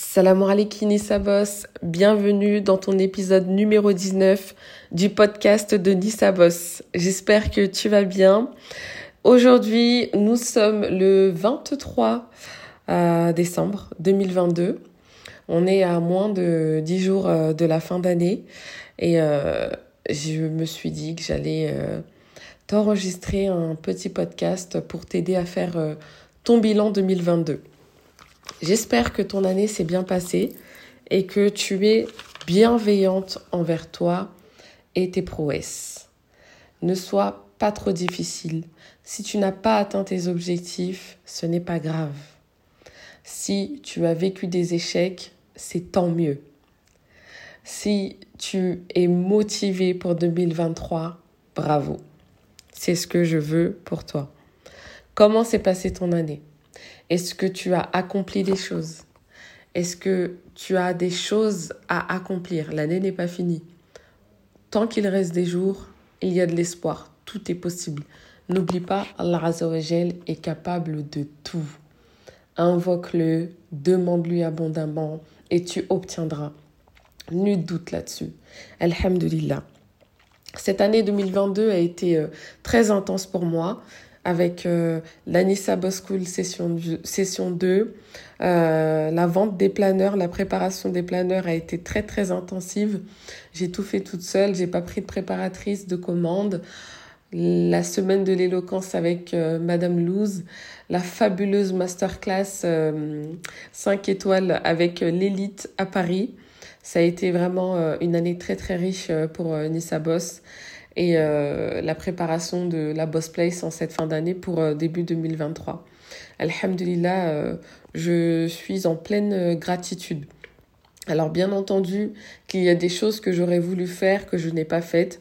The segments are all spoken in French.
Salam alaikum Nissa Boss, bienvenue dans ton épisode numéro 19 du podcast de Nissa Boss. J'espère que tu vas bien. Aujourd'hui, nous sommes le 23 euh, décembre 2022. On est à moins de 10 jours euh, de la fin d'année et euh, je me suis dit que j'allais t'enregistrer un petit podcast pour t'aider à faire ton bilan 2022. J'espère que ton année s'est bien passée et que tu es bienveillante envers toi et tes prouesses. Ne sois pas trop difficile. Si tu n'as pas atteint tes objectifs, ce n'est pas grave. Si tu as vécu des échecs, c'est tant mieux. Si tu es motivé pour 2023, bravo. C'est ce que je veux pour toi. Comment s'est passée ton année? Est-ce que tu as accompli des choses? Est-ce que tu as des choses à accomplir? L'année n'est pas finie. Tant qu'il reste des jours, il y a de l'espoir. Tout est possible. N'oublie pas, Allah Azzawajal est capable de tout. Invoque-le, demande-lui abondamment et tu obtiendras. Nul doute là-dessus. Alhamdulillah. Cette année 2022 a été euh, très intense pour moi avec euh, l'Anissa Boss School session, session 2. Euh, la vente des planeurs, la préparation des planeurs a été très très intensive. J'ai tout fait toute seule, j'ai pas pris de préparatrice, de commande. La semaine de l'éloquence avec euh, Madame Louz, la fabuleuse masterclass 5 étoiles avec l'élite à Paris. Ça a été vraiment une année très très riche pour Nissa Boss et euh, la préparation de la Boss Place en cette fin d'année pour euh, début 2023. Alhamdulillah, euh, je suis en pleine gratitude. Alors bien entendu qu'il y a des choses que j'aurais voulu faire que je n'ai pas faites,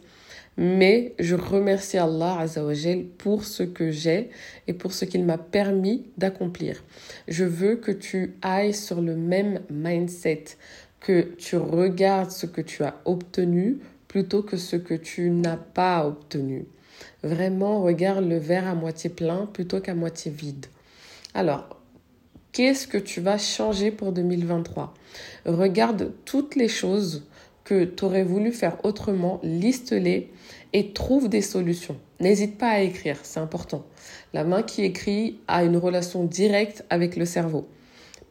mais je remercie Allah Azzawajal pour ce que j'ai et pour ce qu'il m'a permis d'accomplir. Je veux que tu ailles sur le même mindset, que tu regardes ce que tu as obtenu que ce que tu n'as pas obtenu. Vraiment, regarde le verre à moitié plein plutôt qu'à moitié vide. Alors, qu'est-ce que tu vas changer pour 2023 Regarde toutes les choses que tu aurais voulu faire autrement, liste-les et trouve des solutions. N'hésite pas à écrire, c'est important. La main qui écrit a une relation directe avec le cerveau.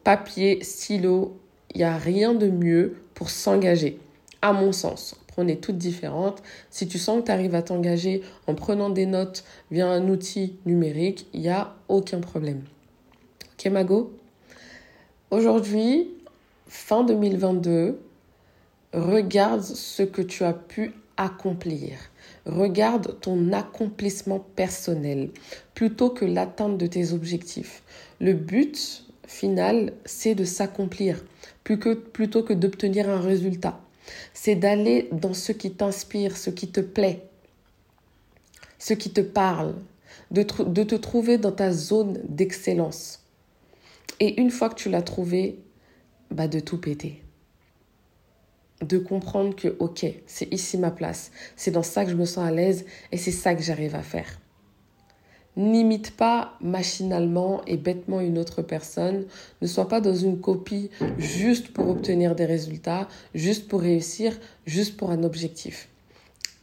Papier, stylo, il n'y a rien de mieux pour s'engager, à mon sens on est toutes différentes. Si tu sens que tu arrives à t'engager en prenant des notes via un outil numérique, il n'y a aucun problème. Ok, Mago? Aujourd'hui, fin 2022, regarde ce que tu as pu accomplir. Regarde ton accomplissement personnel plutôt que l'atteinte de tes objectifs. Le but final, c'est de s'accomplir plutôt que d'obtenir un résultat c'est d'aller dans ce qui t'inspire, ce qui te plaît, ce qui te parle, de, te trouver dans ta zone d'excellence. Et une fois que tu l'as trouvé, bah de tout péter. De comprendre que, ok, c'est ici ma place, c'est dans ça que je me sens à l'aise et c'est ça que j'arrive à faire. N'imite pas machinalement et bêtement une autre personne. Ne sois pas dans une copie juste pour obtenir des résultats, juste pour réussir, juste pour un objectif.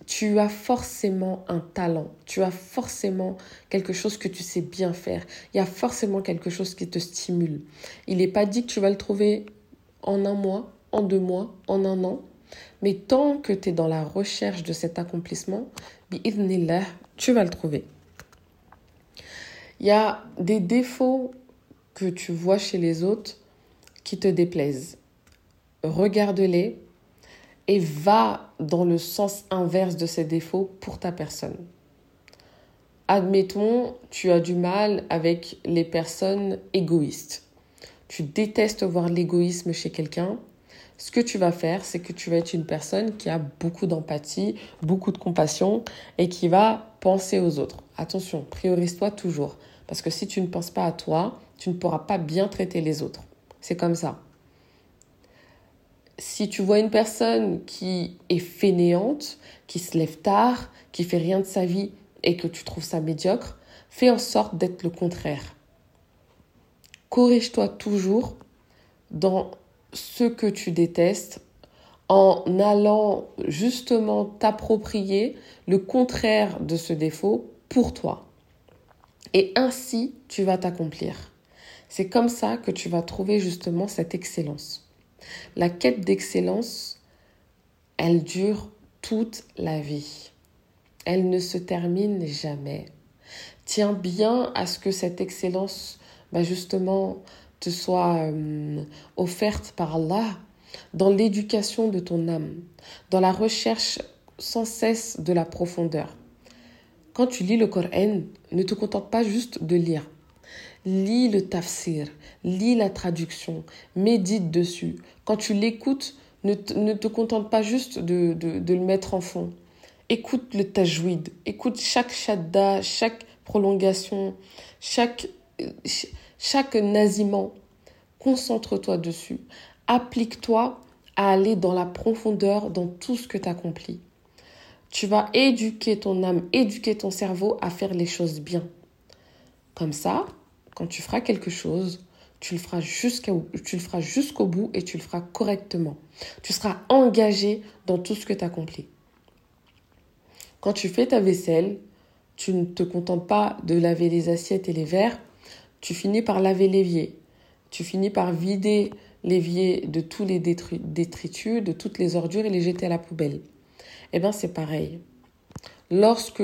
Tu as forcément un talent, tu as forcément quelque chose que tu sais bien faire, il y a forcément quelque chose qui te stimule. Il n'est pas dit que tu vas le trouver en un mois, en deux mois, en un an, mais tant que tu es dans la recherche de cet accomplissement, tu vas le trouver. Il y a des défauts que tu vois chez les autres qui te déplaisent. Regarde-les et va dans le sens inverse de ces défauts pour ta personne. Admettons, tu as du mal avec les personnes égoïstes. Tu détestes voir l'égoïsme chez quelqu'un. Ce que tu vas faire, c'est que tu vas être une personne qui a beaucoup d'empathie, beaucoup de compassion et qui va penser aux autres. Attention, priorise-toi toujours. Parce que si tu ne penses pas à toi, tu ne pourras pas bien traiter les autres. C'est comme ça. Si tu vois une personne qui est fainéante, qui se lève tard, qui fait rien de sa vie et que tu trouves ça médiocre, fais en sorte d'être le contraire. Corrige-toi toujours dans ce que tu détestes en allant justement t'approprier le contraire de ce défaut pour toi. Et ainsi, tu vas t'accomplir. C'est comme ça que tu vas trouver justement cette excellence. La quête d'excellence, elle dure toute la vie. Elle ne se termine jamais. Tiens bien à ce que cette excellence, bah justement, te soit euh, offerte par Allah dans l'éducation de ton âme, dans la recherche sans cesse de la profondeur. Quand tu lis le Coran, ne te contente pas juste de lire. Lis le tafsir, lis la traduction, médite dessus. Quand tu l'écoutes, ne, te contente pas juste de, le mettre en fond. Écoute le tajwid, écoute chaque shadda, chaque prolongation, chaque, chaque nasiment. Concentre-toi dessus. Applique-toi à aller dans la profondeur dans tout ce que tu accomplis. Tu vas éduquer ton âme, éduquer ton cerveau à faire les choses bien. Comme ça, quand tu feras quelque chose, tu le feras jusqu'au bout et tu le feras correctement. Tu seras engagé dans tout ce que tu accomplis. Quand tu fais ta vaisselle, tu ne te contentes pas de laver les assiettes et les verres, tu finis par laver l'évier. Tu finis par vider l'évier de tous les détritus, de toutes les ordures et les jeter à la poubelle. Eh bien, c'est pareil. Lorsque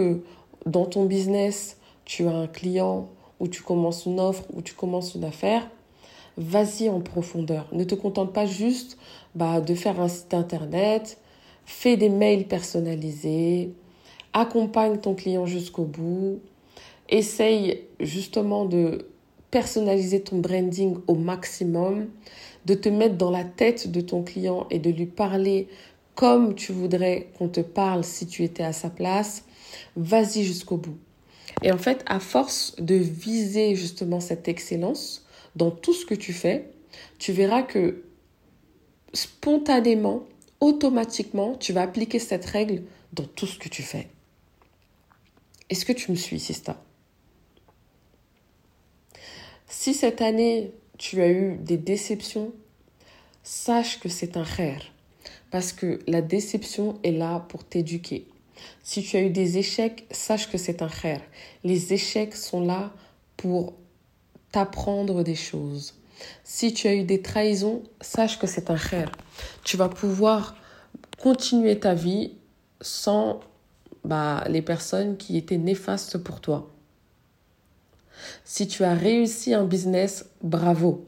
dans ton business, tu as un client ou tu commences une offre ou tu commences une affaire, vas-y en profondeur. Ne te contente pas juste bah, de faire un site internet, fais des mails personnalisés, accompagne ton client jusqu'au bout, essaye justement de personnaliser ton branding au maximum, de te mettre dans la tête de ton client et de lui parler comme tu voudrais qu'on te parle si tu étais à sa place. Vas-y jusqu'au bout. Et en fait, à force de viser justement cette excellence dans tout ce que tu fais, tu verras que spontanément, automatiquement, tu vas appliquer cette règle dans tout ce que tu fais. Est-ce que tu me suis, Sista? Si cette année, tu as eu des déceptions, sache que c'est un rare. Parce que la déception est là pour t'éduquer. Si tu as eu des échecs, sache que c'est un khair. Les échecs sont là pour t'apprendre des choses. Si tu as eu des trahisons, sache que c'est un khair. Tu vas pouvoir continuer ta vie sans bah, les personnes qui étaient néfastes pour toi. Si tu as réussi un business, bravo.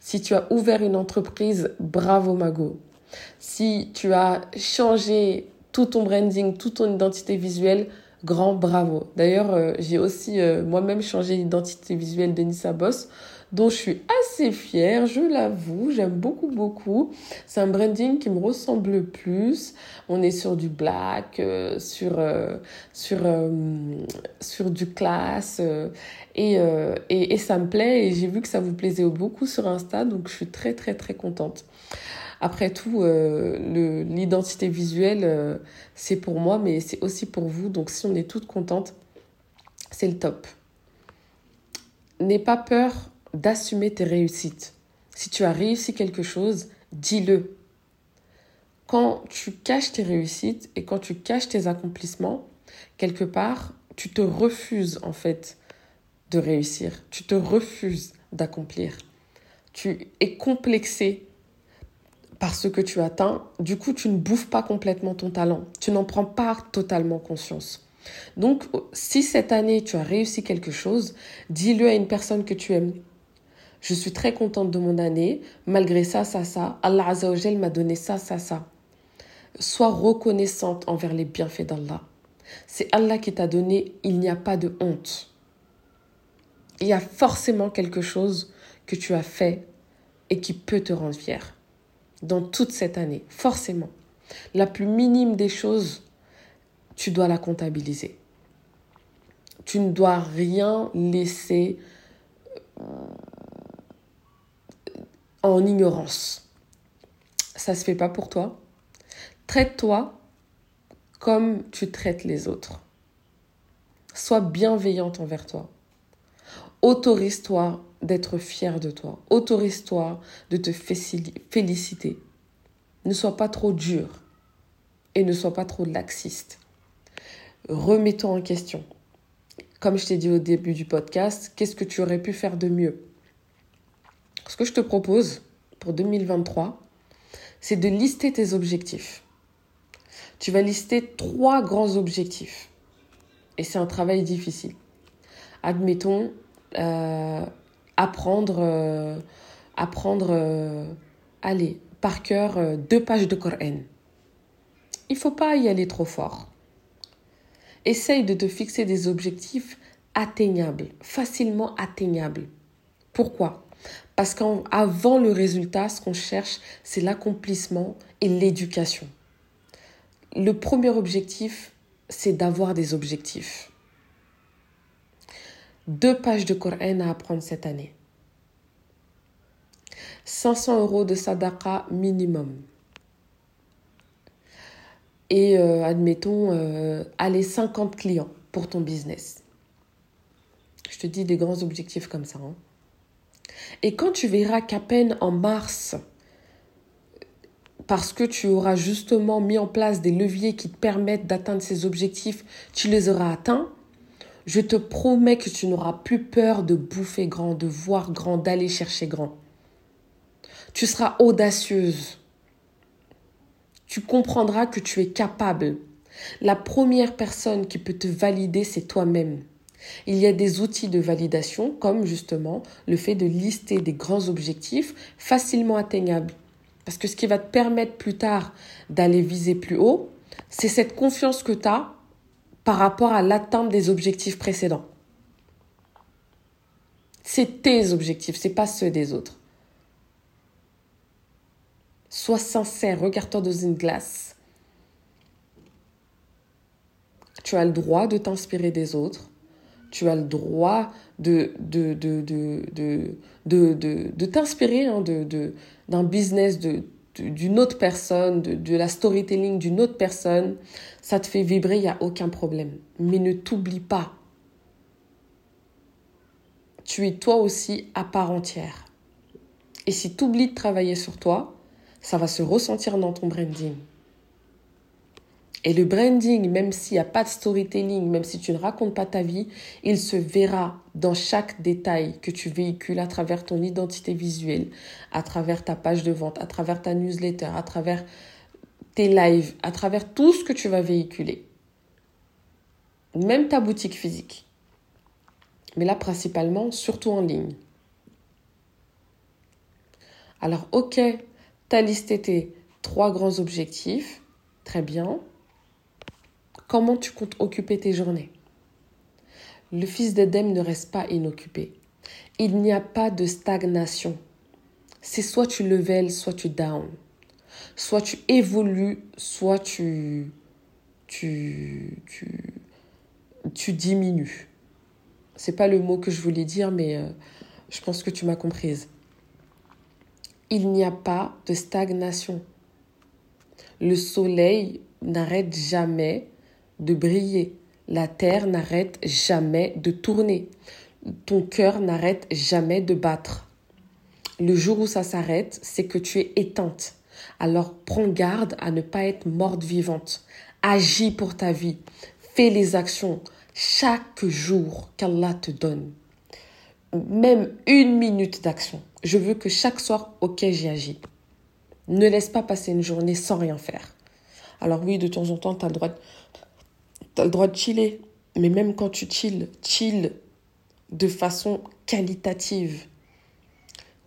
Si tu as ouvert une entreprise, bravo Mago. Si tu as changé tout ton branding, toute ton identité visuelle, grand bravo. D'ailleurs, euh, j'ai aussi euh, moi-même changé l'identité visuelle de Nissa Boss, dont je suis assez fière, je l'avoue, j'aime beaucoup, beaucoup. C'est un branding qui me ressemble le plus. On est sur du black, euh, sur, sur, sur du classe, et, et, et ça me plaît, et j'ai vu que ça vous plaisait beaucoup sur Insta, donc je suis très, très, très contente. Après tout, euh, l'identité visuelle, euh, c'est pour moi, mais c'est aussi pour vous. Donc si on est toutes contentes, c'est le top. N'aie pas peur d'assumer tes réussites. Si tu as réussi quelque chose, dis-le. Quand tu caches tes réussites et quand tu caches tes accomplissements, quelque part, tu te refuses en fait de réussir. Tu te refuses d'accomplir. Tu es complexé parce que tu atteins, du coup, tu ne bouffes pas complètement ton talent. Tu n'en prends pas totalement conscience. Donc, si cette année, tu as réussi quelque chose, dis-le à une personne que tu aimes. Je suis très contente de mon année. Malgré ça, ça, ça. Allah Azzawajal m'a donné ça, ça, ça. Sois reconnaissante envers les bienfaits d'Allah. C'est Allah qui t'a donné, il n'y a pas de honte. Il y a forcément quelque chose que tu as fait et qui peut te rendre fier dans toute cette année, forcément. La plus minime des choses, tu dois la comptabiliser. Tu ne dois rien laisser euh, en ignorance. Ça se fait pas pour toi. Traite-toi comme tu traites les autres. Sois bienveillante envers toi. Autorise-toi d'être fier de toi. Autorise-toi de te féliciter. Ne sois pas trop dur et ne sois pas trop laxiste. Remets-toi en question. Comme je t'ai dit au début du podcast, qu'est-ce que tu aurais pu faire de mieux? Ce que je te propose pour 2023, c'est de lister tes objectifs. Tu vas lister trois grands objectifs. Et c'est un travail difficile. Admettons, euh, apprendre, euh, apprendre euh, allez, par cœur deux pages de Coran. Il faut pas y aller trop fort. Essaye de te fixer des objectifs atteignables, facilement atteignables. Pourquoi? Parce qu'avant le résultat, ce qu'on cherche, c'est l'accomplissement et l'éducation. Le premier objectif, c'est d'avoir des objectifs. Deux pages de Coran à apprendre cette année. 500 euros de sadaqa minimum. Et euh, admettons, euh, aller 50 clients pour ton business. Je te dis des grands objectifs comme ça. Hein. Et quand tu verras qu'à peine en mars, parce que tu auras justement mis en place des leviers qui te permettent d'atteindre ces objectifs, tu les auras atteints, je te promets que tu n'auras plus peur de bouffer grand, de voir grand, d'aller chercher grand. Tu seras audacieuse. Tu comprendras que tu es capable. La première personne qui peut te valider, c'est toi-même. Il y a des outils de validation comme justement le fait de lister des grands objectifs facilement atteignables. Parce que ce qui va te permettre plus tard d'aller viser plus haut, c'est cette confiance que tu as par rapport à l'atteinte des objectifs précédents. C'est tes objectifs, c'est pas ceux des autres. Sois sincère, regarde-toi dans une glace. Tu as le droit de t'inspirer des autres. Tu as le droit de, de, de, de, t'inspirer hein, d'un business de, d'une autre personne, de, de la storytelling d'une autre personne. Ça te fait vibrer, il n'y a aucun problème. Mais ne t'oublie pas. Tu es toi aussi à part entière. Et si tu oublies de travailler sur toi, ça va se ressentir dans ton branding. Et le branding, même s'il n'y a pas de storytelling, même si tu ne racontes pas ta vie, il se verra dans chaque détail que tu véhicules à travers ton identité visuelle, à travers ta page de vente, à travers ta newsletter, à travers tes lives, à travers tout ce que tu vas véhiculer. Même ta boutique physique. Mais là, principalement, surtout en ligne. Alors, ok, tu as listé tes trois grands objectifs. Très bien. Comment tu comptes occuper tes journées? Le fils d'Edem ne reste pas inoccupé. Il n'y a pas de stagnation. C'est soit tu level, soit tu down. Soit tu évolues, soit tu, tu, tu, tu diminues. C'est pas le mot que je voulais dire, mais euh, je pense que tu m'as comprise il n'y a pas de stagnation. Le soleil n'arrête jamais de briller. La terre n'arrête jamais de tourner. Ton cœur n'arrête jamais de battre. Le jour où ça s'arrête, c'est que tu es éteinte. Alors prends garde à ne pas être morte vivante. Agis pour ta vie. Fais les actions chaque jour qu'Allah te donne même une minute d'action. Je veux que chaque soir, ok, j'y agis. Ne laisse pas passer une journée sans rien faire. Alors oui, de temps en temps, tu as, le droit de, as le droit de chiller. Mais même quand tu chill, chill de façon qualitative.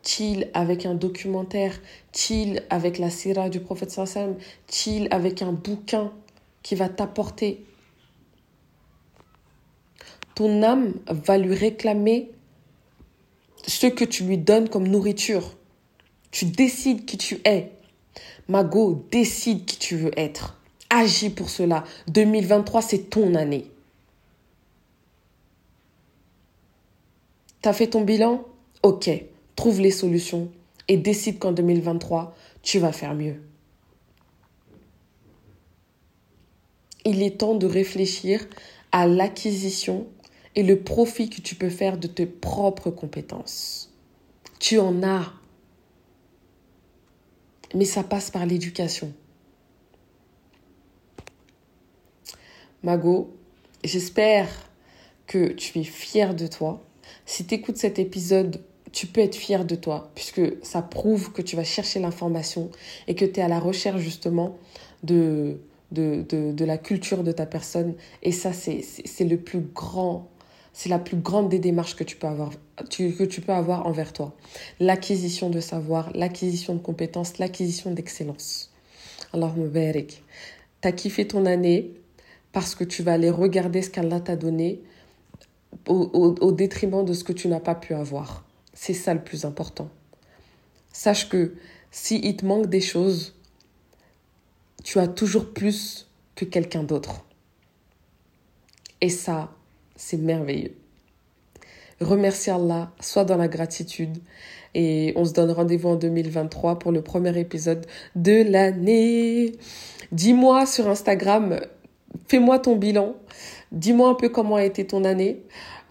Chill avec un documentaire, chill avec la sira du prophète sallam, chill avec un bouquin qui va t'apporter. Ton âme va lui réclamer ce que tu lui donnes comme nourriture. Tu décides qui tu es. Mago, décide qui tu veux être. Agis pour cela. 2023, c'est ton année. T'as fait ton bilan? Ok, trouve les solutions et décide qu'en 2023, tu vas faire mieux. Il est temps de réfléchir à l'acquisition et le profit que tu peux faire de tes propres compétences. Tu en as. Mais ça passe par l'éducation. Mago, j'espère que tu es fier de toi. Si tu écoutes cet épisode, tu peux être fier de toi, puisque ça prouve que tu vas chercher l'information et que tu es à la recherche justement de, de, de, la culture de ta personne. Et ça, c'est le plus grand, c'est la plus grande des démarches que tu peux avoir, que tu peux avoir envers toi. L'acquisition de savoir, l'acquisition de compétences, l'acquisition d'excellence. Alors, tu t'as kiffé ton année parce que tu vas aller regarder ce qu'Allah t'a donné au, détriment de ce que tu n'as pas pu avoir. C'est ça le plus important. Sache que si il te manque des choses, tu as toujours plus que quelqu'un d'autre. Et ça, c'est merveilleux. Remercie Allah, sois dans la gratitude. Et on se donne rendez-vous en 2023 pour le premier épisode de l'année. Dis-moi sur Instagram, fais-moi ton bilan. Dis-moi un peu comment a été ton année.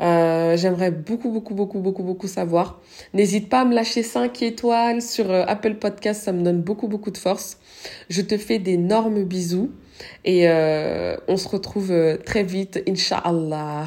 Euh, j'aimerais beaucoup, beaucoup, beaucoup, beaucoup, beaucoup savoir. N'hésite pas à me lâcher 5 étoiles sur euh, Apple Podcast, ça me donne beaucoup, beaucoup de force. Je te fais d'énormes bisous et euh, on se retrouve très vite, Inch'Allah.